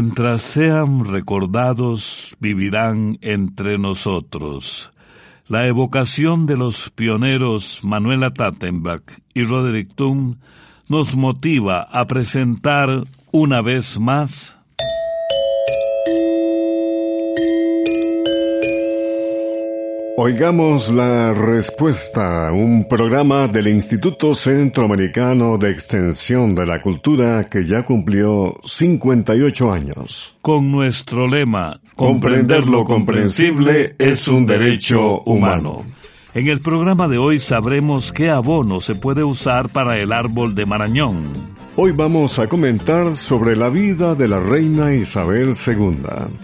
Mientras sean recordados, vivirán entre nosotros. La evocación de los pioneros Manuela Tattenbach y Roderick Thun nos motiva a presentar una vez más Oigamos la respuesta, un programa del Instituto Centroamericano de Extensión de la Cultura que ya cumplió 58 años. Con nuestro lema, comprender lo comprensible es un derecho humano. En el programa de hoy sabremos qué abono se puede usar para el árbol de Marañón. Hoy vamos a comentar sobre la vida de la reina Isabel II.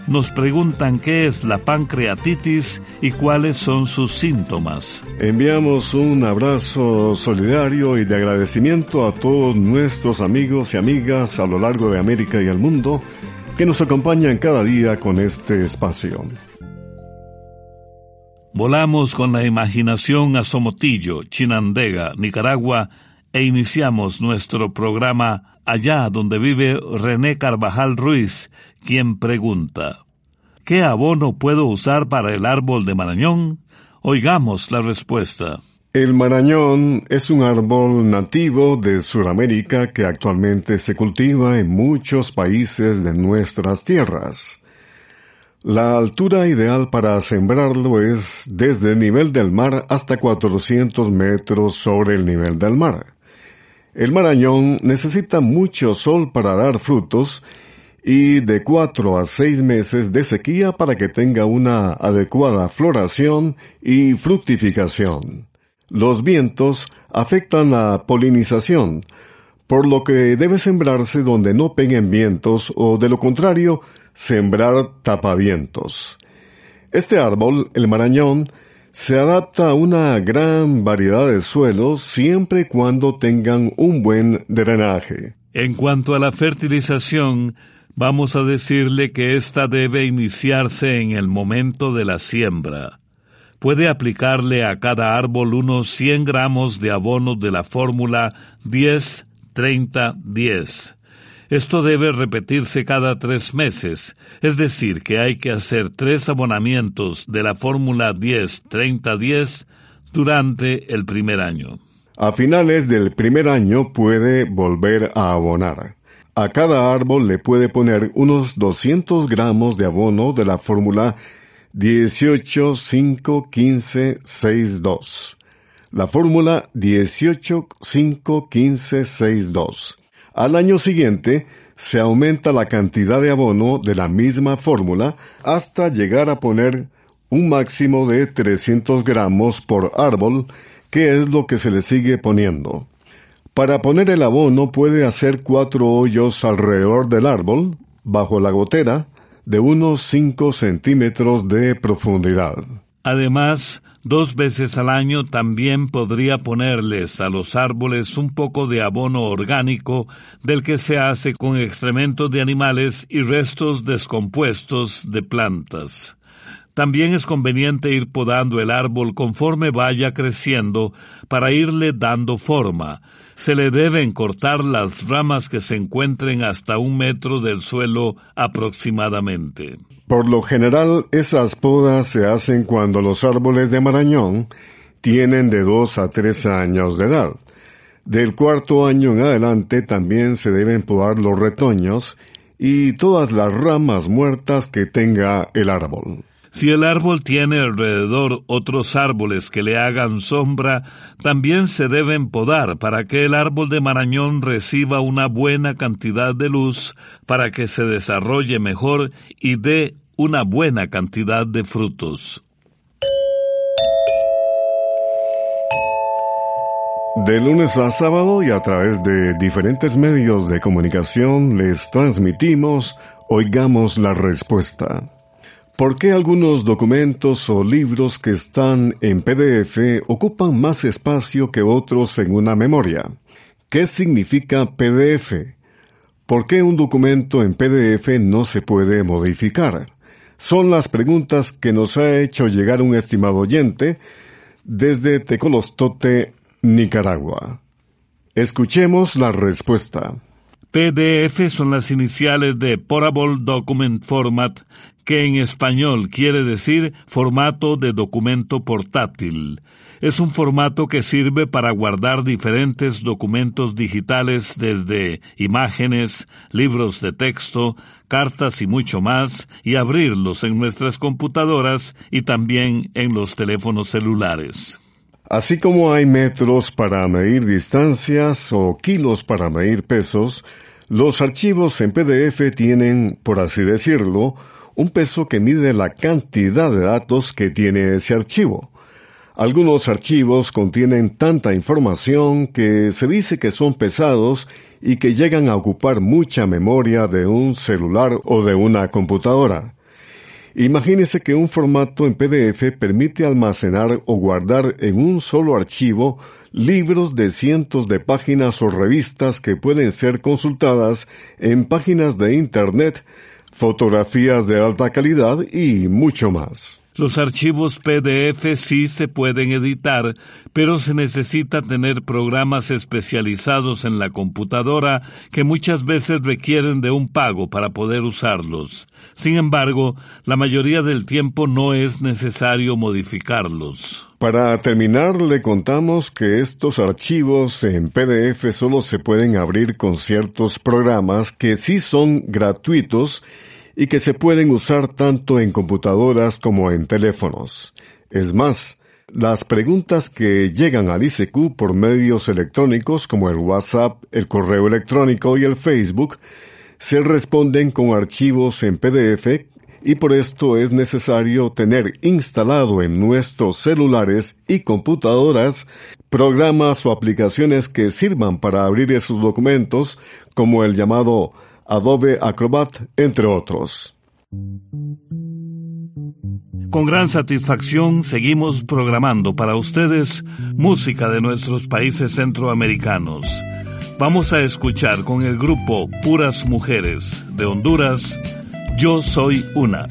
Nos preguntan qué es la pancreatitis y cuáles son sus síntomas. Enviamos un abrazo solidario y de agradecimiento a todos nuestros amigos y amigas a lo largo de América y el mundo que nos acompañan cada día con este espacio. Volamos con la imaginación a Somotillo, Chinandega, Nicaragua, e iniciamos nuestro programa allá donde vive René Carvajal Ruiz, quien pregunta, ¿qué abono puedo usar para el árbol de Marañón? Oigamos la respuesta. El marañón es un árbol nativo de Sudamérica que actualmente se cultiva en muchos países de nuestras tierras. La altura ideal para sembrarlo es desde el nivel del mar hasta 400 metros sobre el nivel del mar. El marañón necesita mucho sol para dar frutos y de cuatro a seis meses de sequía para que tenga una adecuada floración y fructificación. Los vientos afectan la polinización, por lo que debe sembrarse donde no peguen vientos o de lo contrario, sembrar tapavientos. Este árbol, el marañón, se adapta a una gran variedad de suelos siempre y cuando tengan un buen drenaje. En cuanto a la fertilización, vamos a decirle que ésta debe iniciarse en el momento de la siembra. Puede aplicarle a cada árbol unos 100 gramos de abono de la fórmula 10-30-10. Esto debe repetirse cada tres meses, es decir, que hay que hacer tres abonamientos de la fórmula 10-30-10 durante el primer año. A finales del primer año puede volver a abonar. A cada árbol le puede poner unos 200 gramos de abono de la fórmula 18 5 15 6 2. La fórmula 18 5 15 6 2. Al año siguiente, se aumenta la cantidad de abono de la misma fórmula hasta llegar a poner un máximo de 300 gramos por árbol, que es lo que se le sigue poniendo. Para poner el abono puede hacer cuatro hoyos alrededor del árbol, bajo la gotera, de unos 5 centímetros de profundidad. Además, Dos veces al año también podría ponerles a los árboles un poco de abono orgánico del que se hace con excrementos de animales y restos descompuestos de plantas. También es conveniente ir podando el árbol conforme vaya creciendo para irle dando forma. Se le deben cortar las ramas que se encuentren hasta un metro del suelo aproximadamente. Por lo general, esas podas se hacen cuando los árboles de marañón tienen de dos a tres años de edad. Del cuarto año en adelante también se deben podar los retoños y todas las ramas muertas que tenga el árbol. Si el árbol tiene alrededor otros árboles que le hagan sombra, también se deben podar para que el árbol de marañón reciba una buena cantidad de luz para que se desarrolle mejor y dé una buena cantidad de frutos. De lunes a sábado y a través de diferentes medios de comunicación les transmitimos Oigamos la Respuesta. ¿Por qué algunos documentos o libros que están en PDF ocupan más espacio que otros en una memoria? ¿Qué significa PDF? ¿Por qué un documento en PDF no se puede modificar? Son las preguntas que nos ha hecho llegar un estimado oyente desde Tecolostote, Nicaragua. Escuchemos la respuesta. PDF son las iniciales de Portable Document Format, que en español quiere decir formato de documento portátil. Es un formato que sirve para guardar diferentes documentos digitales desde imágenes, libros de texto, cartas y mucho más, y abrirlos en nuestras computadoras y también en los teléfonos celulares. Así como hay metros para medir distancias o kilos para medir pesos, los archivos en PDF tienen, por así decirlo, un peso que mide la cantidad de datos que tiene ese archivo. Algunos archivos contienen tanta información que se dice que son pesados y que llegan a ocupar mucha memoria de un celular o de una computadora. Imagínese que un formato en PDF permite almacenar o guardar en un solo archivo libros de cientos de páginas o revistas que pueden ser consultadas en páginas de Internet, fotografías de alta calidad y mucho más. Los archivos PDF sí se pueden editar, pero se necesita tener programas especializados en la computadora que muchas veces requieren de un pago para poder usarlos. Sin embargo, la mayoría del tiempo no es necesario modificarlos. Para terminar, le contamos que estos archivos en PDF solo se pueden abrir con ciertos programas que sí son gratuitos y que se pueden usar tanto en computadoras como en teléfonos. Es más, las preguntas que llegan al ICQ por medios electrónicos como el WhatsApp, el correo electrónico y el Facebook se responden con archivos en PDF y por esto es necesario tener instalado en nuestros celulares y computadoras programas o aplicaciones que sirvan para abrir esos documentos como el llamado Adobe Acrobat, entre otros. Con gran satisfacción seguimos programando para ustedes música de nuestros países centroamericanos. Vamos a escuchar con el grupo Puras Mujeres de Honduras, Yo Soy Una.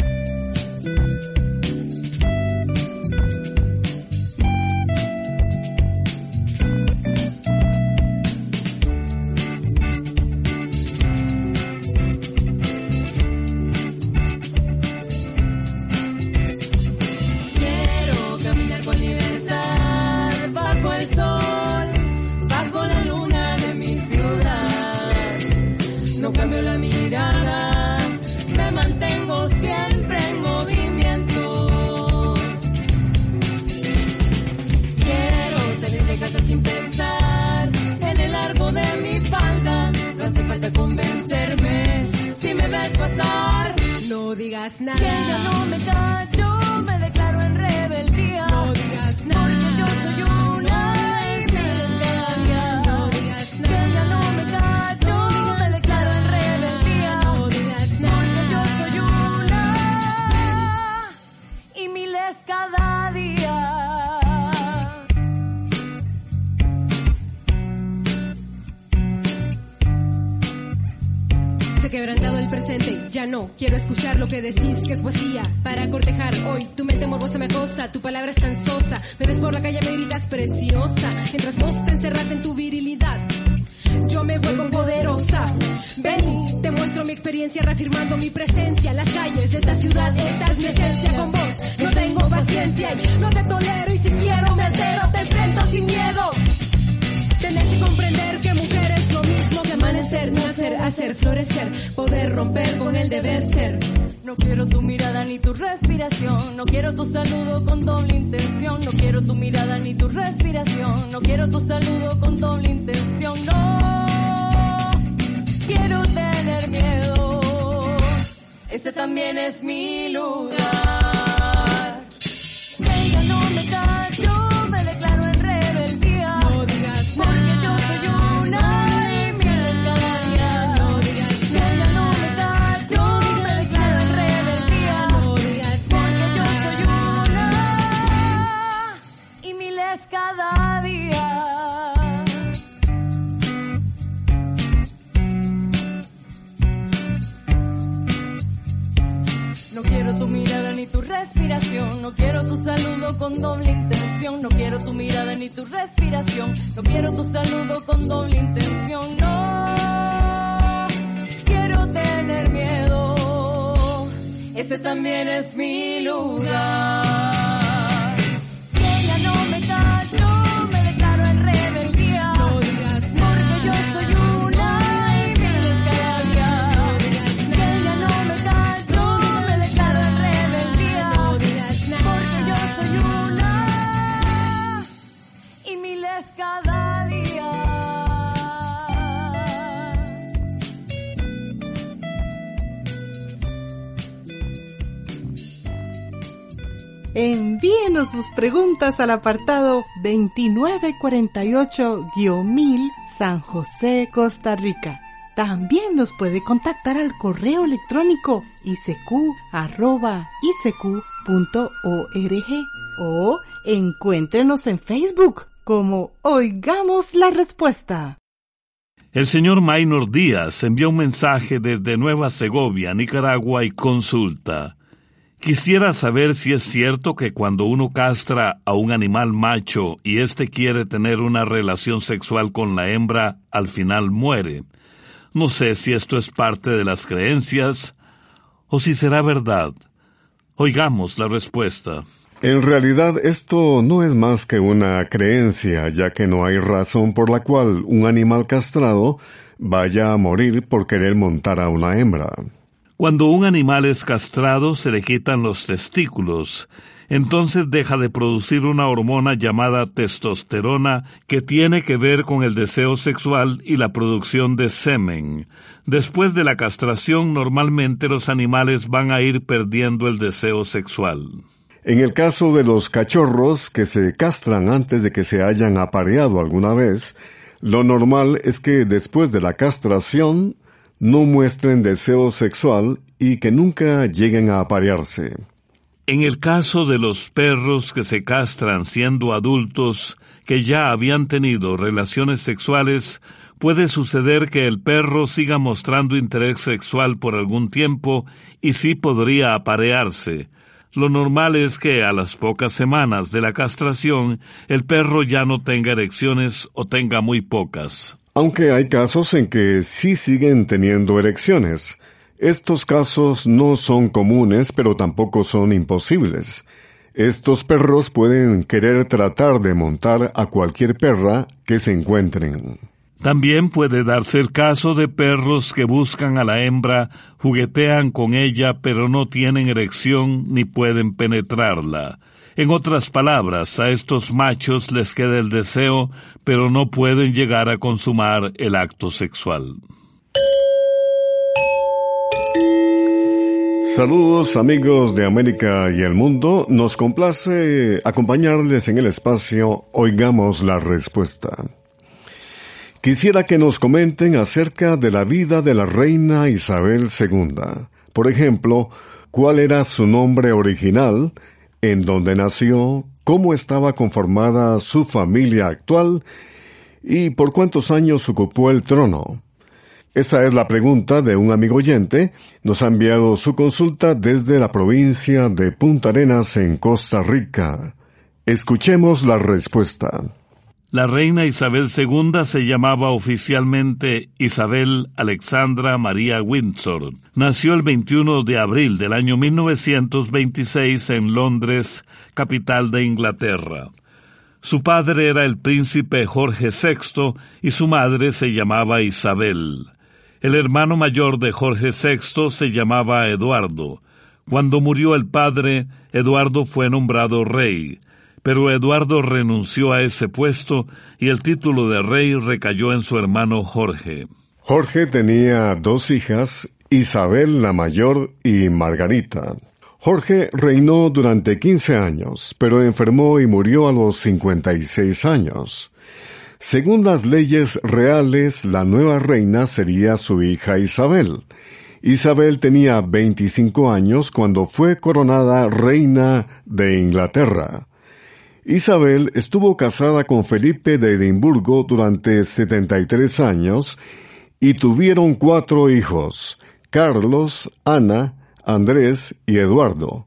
No quiero escuchar lo que decís que es poesía para cortejar hoy. Tu mente morbosa me acosa, tu palabra es tan sosa. Ves por la calle, me gritas preciosa. Mientras vos te encerras en tu virilidad, yo me vuelvo poderosa. Ven, te muestro mi experiencia reafirmando mi presencia. Las calles de esta ciudad, esta es mi esencia. Con vos no tengo paciencia no te tolero. Y si quiero me altero, te enfrento sin miedo. Tenés que comprender hacer, florecer, poder romper con el deber ser. No quiero tu mirada ni tu respiración, no quiero tu saludo con doble intención, no quiero tu mirada ni tu respiración, no quiero tu saludo con doble intención, no quiero tener miedo. Este también es mi lugar. ni tu respiración, no quiero tu saludo con doble intención, no quiero tu mirada ni tu respiración, no quiero tu saludo con doble intención, no. Quiero tener miedo, ese también es mi lugar. Envíenos sus preguntas al apartado 2948-1000 San José, Costa Rica. También nos puede contactar al correo electrónico isq.org o encuéntrenos en Facebook como Oigamos la Respuesta. El señor Maynor Díaz envió un mensaje desde Nueva Segovia, Nicaragua, y consulta. Quisiera saber si es cierto que cuando uno castra a un animal macho y éste quiere tener una relación sexual con la hembra, al final muere. No sé si esto es parte de las creencias o si será verdad. Oigamos la respuesta. En realidad esto no es más que una creencia, ya que no hay razón por la cual un animal castrado vaya a morir por querer montar a una hembra. Cuando un animal es castrado se le quitan los testículos, entonces deja de producir una hormona llamada testosterona que tiene que ver con el deseo sexual y la producción de semen. Después de la castración normalmente los animales van a ir perdiendo el deseo sexual. En el caso de los cachorros que se castran antes de que se hayan apareado alguna vez, lo normal es que después de la castración no muestren deseo sexual y que nunca lleguen a aparearse. En el caso de los perros que se castran siendo adultos, que ya habían tenido relaciones sexuales, puede suceder que el perro siga mostrando interés sexual por algún tiempo y sí podría aparearse. Lo normal es que a las pocas semanas de la castración el perro ya no tenga erecciones o tenga muy pocas. Aunque hay casos en que sí siguen teniendo erecciones. Estos casos no son comunes, pero tampoco son imposibles. Estos perros pueden querer tratar de montar a cualquier perra que se encuentren. También puede darse el caso de perros que buscan a la hembra, juguetean con ella, pero no tienen erección ni pueden penetrarla. En otras palabras, a estos machos les queda el deseo, pero no pueden llegar a consumar el acto sexual. Saludos amigos de América y el mundo, nos complace acompañarles en el espacio Oigamos la Respuesta. Quisiera que nos comenten acerca de la vida de la reina Isabel II. Por ejemplo, cuál era su nombre original, en dónde nació, cómo estaba conformada su familia actual y por cuántos años ocupó el trono. Esa es la pregunta de un amigo oyente. Nos ha enviado su consulta desde la provincia de Punta Arenas en Costa Rica. Escuchemos la respuesta. La reina Isabel II se llamaba oficialmente Isabel Alexandra María Windsor. Nació el 21 de abril del año 1926 en Londres, capital de Inglaterra. Su padre era el príncipe Jorge VI y su madre se llamaba Isabel. El hermano mayor de Jorge VI se llamaba Eduardo. Cuando murió el padre, Eduardo fue nombrado rey, pero Eduardo renunció a ese puesto y el título de rey recayó en su hermano Jorge. Jorge tenía dos hijas, Isabel la mayor y Margarita. Jorge reinó durante 15 años, pero enfermó y murió a los 56 años. Según las leyes reales, la nueva reina sería su hija Isabel. Isabel tenía 25 años cuando fue coronada reina de Inglaterra. Isabel estuvo casada con Felipe de Edimburgo durante 73 años y tuvieron cuatro hijos, Carlos, Ana, Andrés y Eduardo.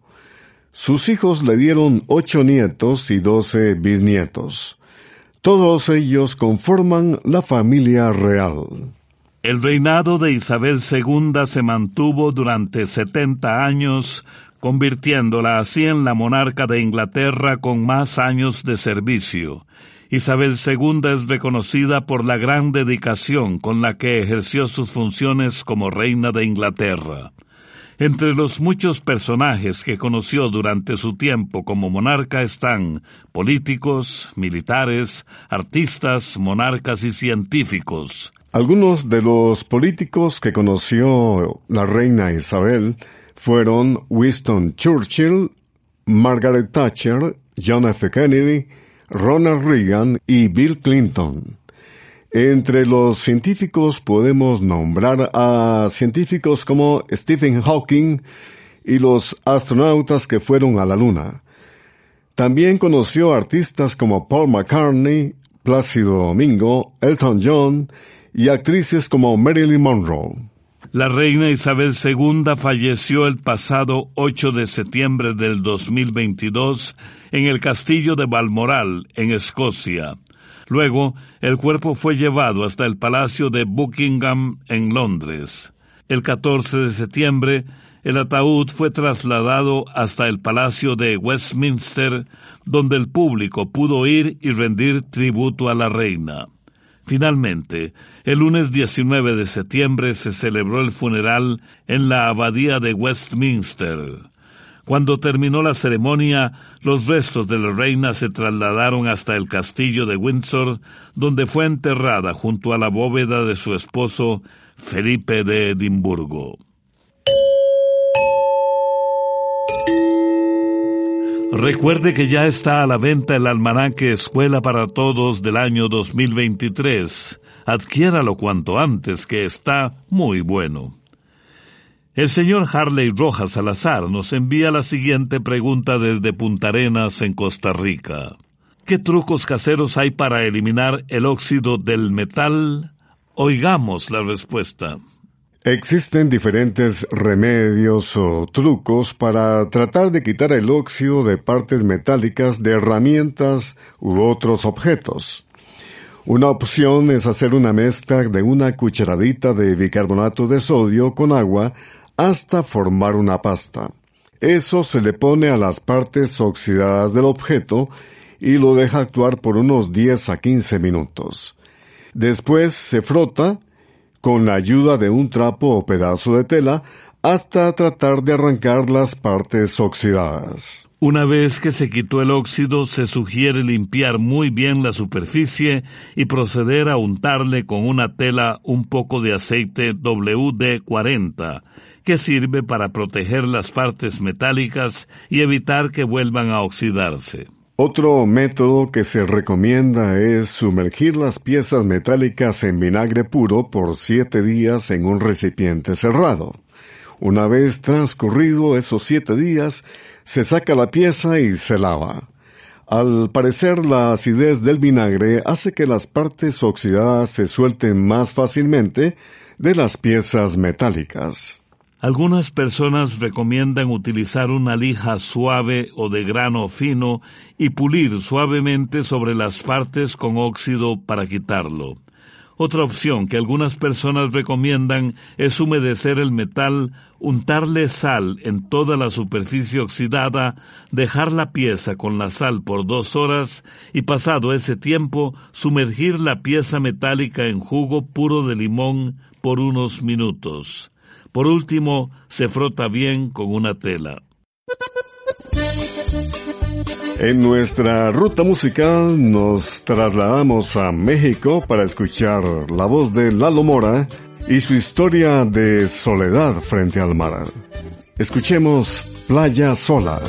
Sus hijos le dieron ocho nietos y doce bisnietos. Todos ellos conforman la familia real. El reinado de Isabel II se mantuvo durante 70 años, convirtiéndola así en la monarca de Inglaterra con más años de servicio. Isabel II es reconocida por la gran dedicación con la que ejerció sus funciones como reina de Inglaterra. Entre los muchos personajes que conoció durante su tiempo como monarca están políticos, militares, artistas, monarcas y científicos. Algunos de los políticos que conoció la reina Isabel fueron Winston Churchill, Margaret Thatcher, John F. Kennedy, Ronald Reagan y Bill Clinton. Entre los científicos podemos nombrar a científicos como Stephen Hawking y los astronautas que fueron a la Luna. También conoció artistas como Paul McCartney, Plácido Domingo, Elton John y actrices como Marilyn Monroe. La reina Isabel II falleció el pasado 8 de septiembre del 2022 en el castillo de Balmoral, en Escocia. Luego, el cuerpo fue llevado hasta el Palacio de Buckingham en Londres. El 14 de septiembre, el ataúd fue trasladado hasta el Palacio de Westminster, donde el público pudo ir y rendir tributo a la reina. Finalmente, el lunes 19 de septiembre se celebró el funeral en la abadía de Westminster. Cuando terminó la ceremonia, los restos de la reina se trasladaron hasta el castillo de Windsor, donde fue enterrada junto a la bóveda de su esposo Felipe de Edimburgo. Recuerde que ya está a la venta el almanaque Escuela para Todos del año 2023. Adquiéralo cuanto antes, que está muy bueno. El señor Harley Rojas Salazar nos envía la siguiente pregunta desde Punta Arenas, en Costa Rica. ¿Qué trucos caseros hay para eliminar el óxido del metal? Oigamos la respuesta. Existen diferentes remedios o trucos para tratar de quitar el óxido de partes metálicas de herramientas u otros objetos. Una opción es hacer una mezcla de una cucharadita de bicarbonato de sodio con agua hasta formar una pasta. Eso se le pone a las partes oxidadas del objeto y lo deja actuar por unos 10 a 15 minutos. Después se frota con la ayuda de un trapo o pedazo de tela hasta tratar de arrancar las partes oxidadas. Una vez que se quitó el óxido, se sugiere limpiar muy bien la superficie y proceder a untarle con una tela un poco de aceite WD-40 que sirve para proteger las partes metálicas y evitar que vuelvan a oxidarse. Otro método que se recomienda es sumergir las piezas metálicas en vinagre puro por siete días en un recipiente cerrado. Una vez transcurrido esos siete días, se saca la pieza y se lava. Al parecer la acidez del vinagre hace que las partes oxidadas se suelten más fácilmente de las piezas metálicas. Algunas personas recomiendan utilizar una lija suave o de grano fino y pulir suavemente sobre las partes con óxido para quitarlo. Otra opción que algunas personas recomiendan es humedecer el metal, untarle sal en toda la superficie oxidada, dejar la pieza con la sal por dos horas y pasado ese tiempo sumergir la pieza metálica en jugo puro de limón por unos minutos. Por último, se frota bien con una tela. En nuestra ruta musical nos trasladamos a México para escuchar la voz de Lalo Mora y su historia de soledad frente al mar. Escuchemos Playa Sola.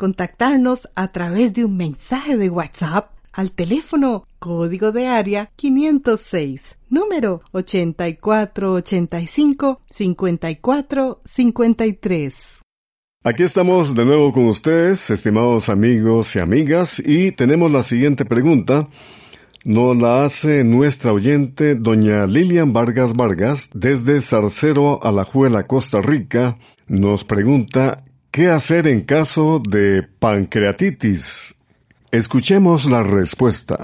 Contactarnos a través de un mensaje de WhatsApp al teléfono código de área 506, número 8485-5453. Aquí estamos de nuevo con ustedes, estimados amigos y amigas, y tenemos la siguiente pregunta. Nos la hace nuestra oyente, doña Lilian Vargas Vargas, desde Zarcero, Alajuela, Costa Rica. Nos pregunta, ¿qué hacer en caso de pancreatitis? Escuchemos la respuesta.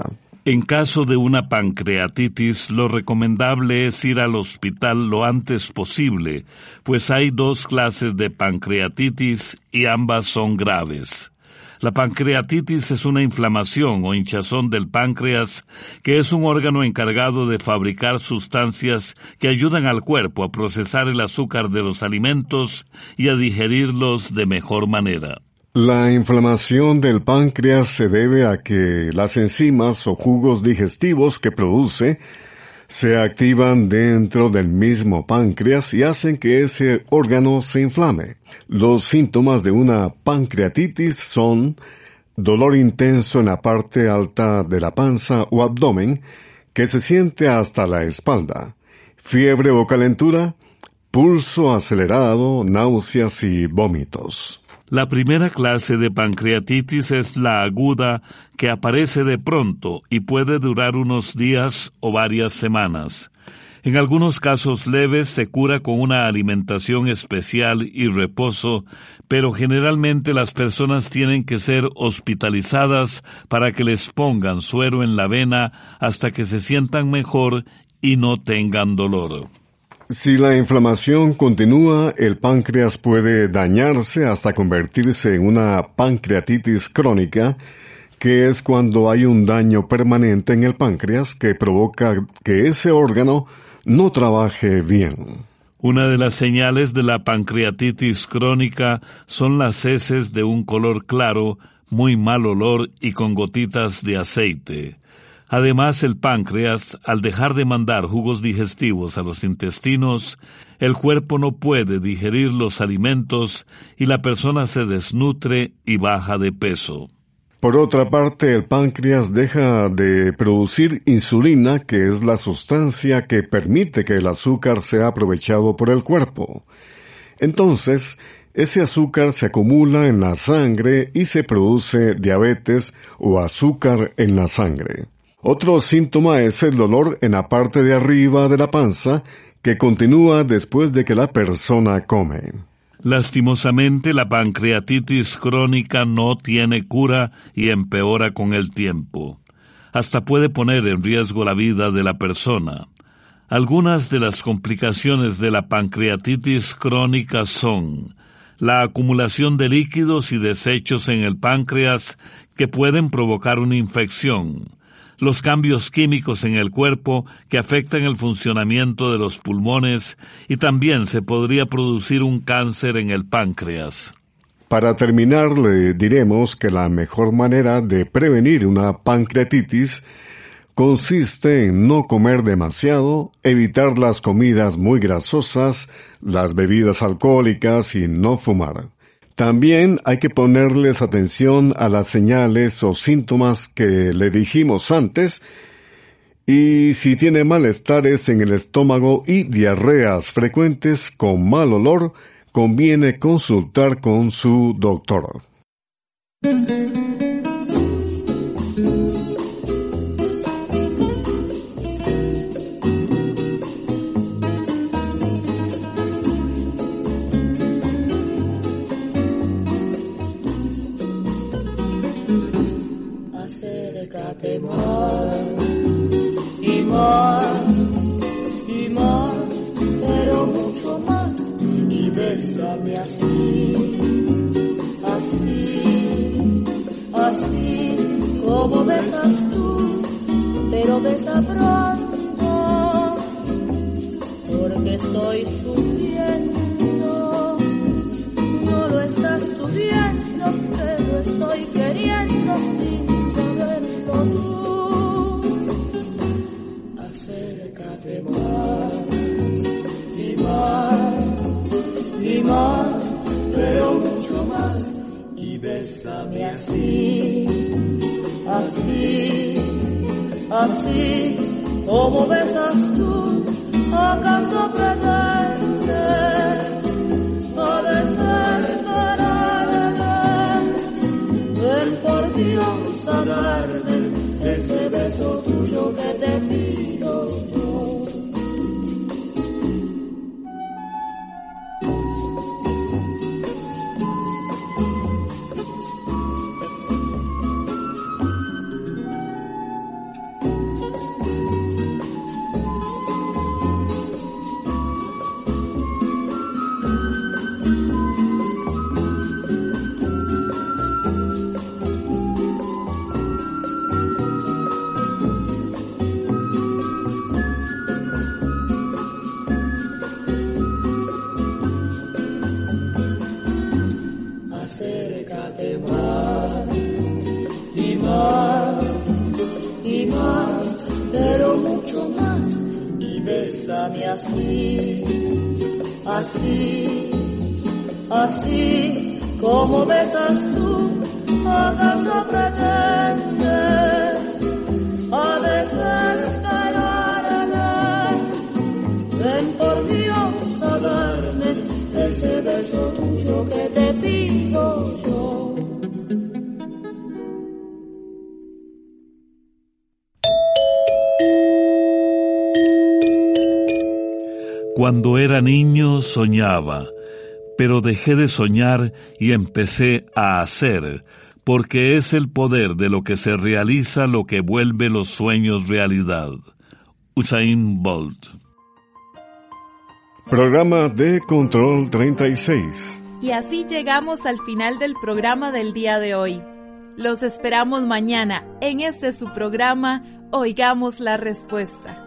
En caso de una pancreatitis, lo recomendable es ir al hospital lo antes posible, pues hay dos clases de pancreatitis y ambas son graves. La pancreatitis es una inflamación o hinchazón del páncreas, que es un órgano encargado de fabricar sustancias que ayudan al cuerpo a procesar el azúcar de los alimentos y a digerirlos de mejor manera. La inflamación del páncreas se debe a que las enzimas o jugos digestivos que produce se activan dentro del mismo páncreas y hacen que ese órgano se inflame. Los síntomas de una pancreatitis son dolor intenso en la parte alta de la panza o abdomen que se siente hasta la espalda, fiebre o calentura, pulso acelerado, náuseas y vómitos. La primera clase de pancreatitis es la aguda que aparece de pronto y puede durar unos días o varias semanas. En algunos casos leves se cura con una alimentación especial y reposo, pero generalmente las personas tienen que ser hospitalizadas para que les pongan suero en la vena hasta que se sientan mejor y no tengan dolor. Si la inflamación continúa, el páncreas puede dañarse hasta convertirse en una pancreatitis crónica, que es cuando hay un daño permanente en el páncreas que provoca que ese órgano no trabaje bien. Una de las señales de la pancreatitis crónica son las heces de un color claro, muy mal olor y con gotitas de aceite. Además, el páncreas, al dejar de mandar jugos digestivos a los intestinos, el cuerpo no puede digerir los alimentos y la persona se desnutre y baja de peso. Por otra parte, el páncreas deja de producir insulina, que es la sustancia que permite que el azúcar sea aprovechado por el cuerpo. Entonces, ese azúcar se acumula en la sangre y se produce diabetes o azúcar en la sangre. Otro síntoma es el dolor en la parte de arriba de la panza que continúa después de que la persona come. Lastimosamente, la pancreatitis crónica no tiene cura y empeora con el tiempo. Hasta puede poner en riesgo la vida de la persona. Algunas de las complicaciones de la pancreatitis crónica son la acumulación de líquidos y desechos en el páncreas que pueden provocar una infección, los cambios químicos en el cuerpo que afectan el funcionamiento de los pulmones y también se podría producir un cáncer en el páncreas. Para terminar, le diremos que la mejor manera de prevenir una pancreatitis consiste en no comer demasiado, evitar las comidas muy grasosas, las bebidas alcohólicas y no fumar. También hay que ponerles atención a las señales o síntomas que le dijimos antes y si tiene malestares en el estómago y diarreas frecuentes con mal olor, conviene consultar con su doctor. Así, así, como besas tú, acaso pretendes Acércate más y más y más, pero mucho más y bésame así, así, así como besas tú, acaso pretendes a desesperarme, ven por Dios a darme ese beso tuyo que te pido yo. Cuando era niño soñaba, pero dejé de soñar y empecé a hacer, porque es el poder de lo que se realiza lo que vuelve los sueños realidad. Usain Bolt. Programa de Control 36. Y así llegamos al final del programa del día de hoy. Los esperamos mañana en este su programa Oigamos la Respuesta.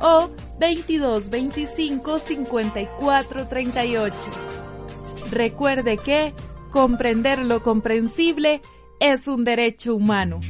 o 2225-5438. Recuerde que comprender lo comprensible es un derecho humano.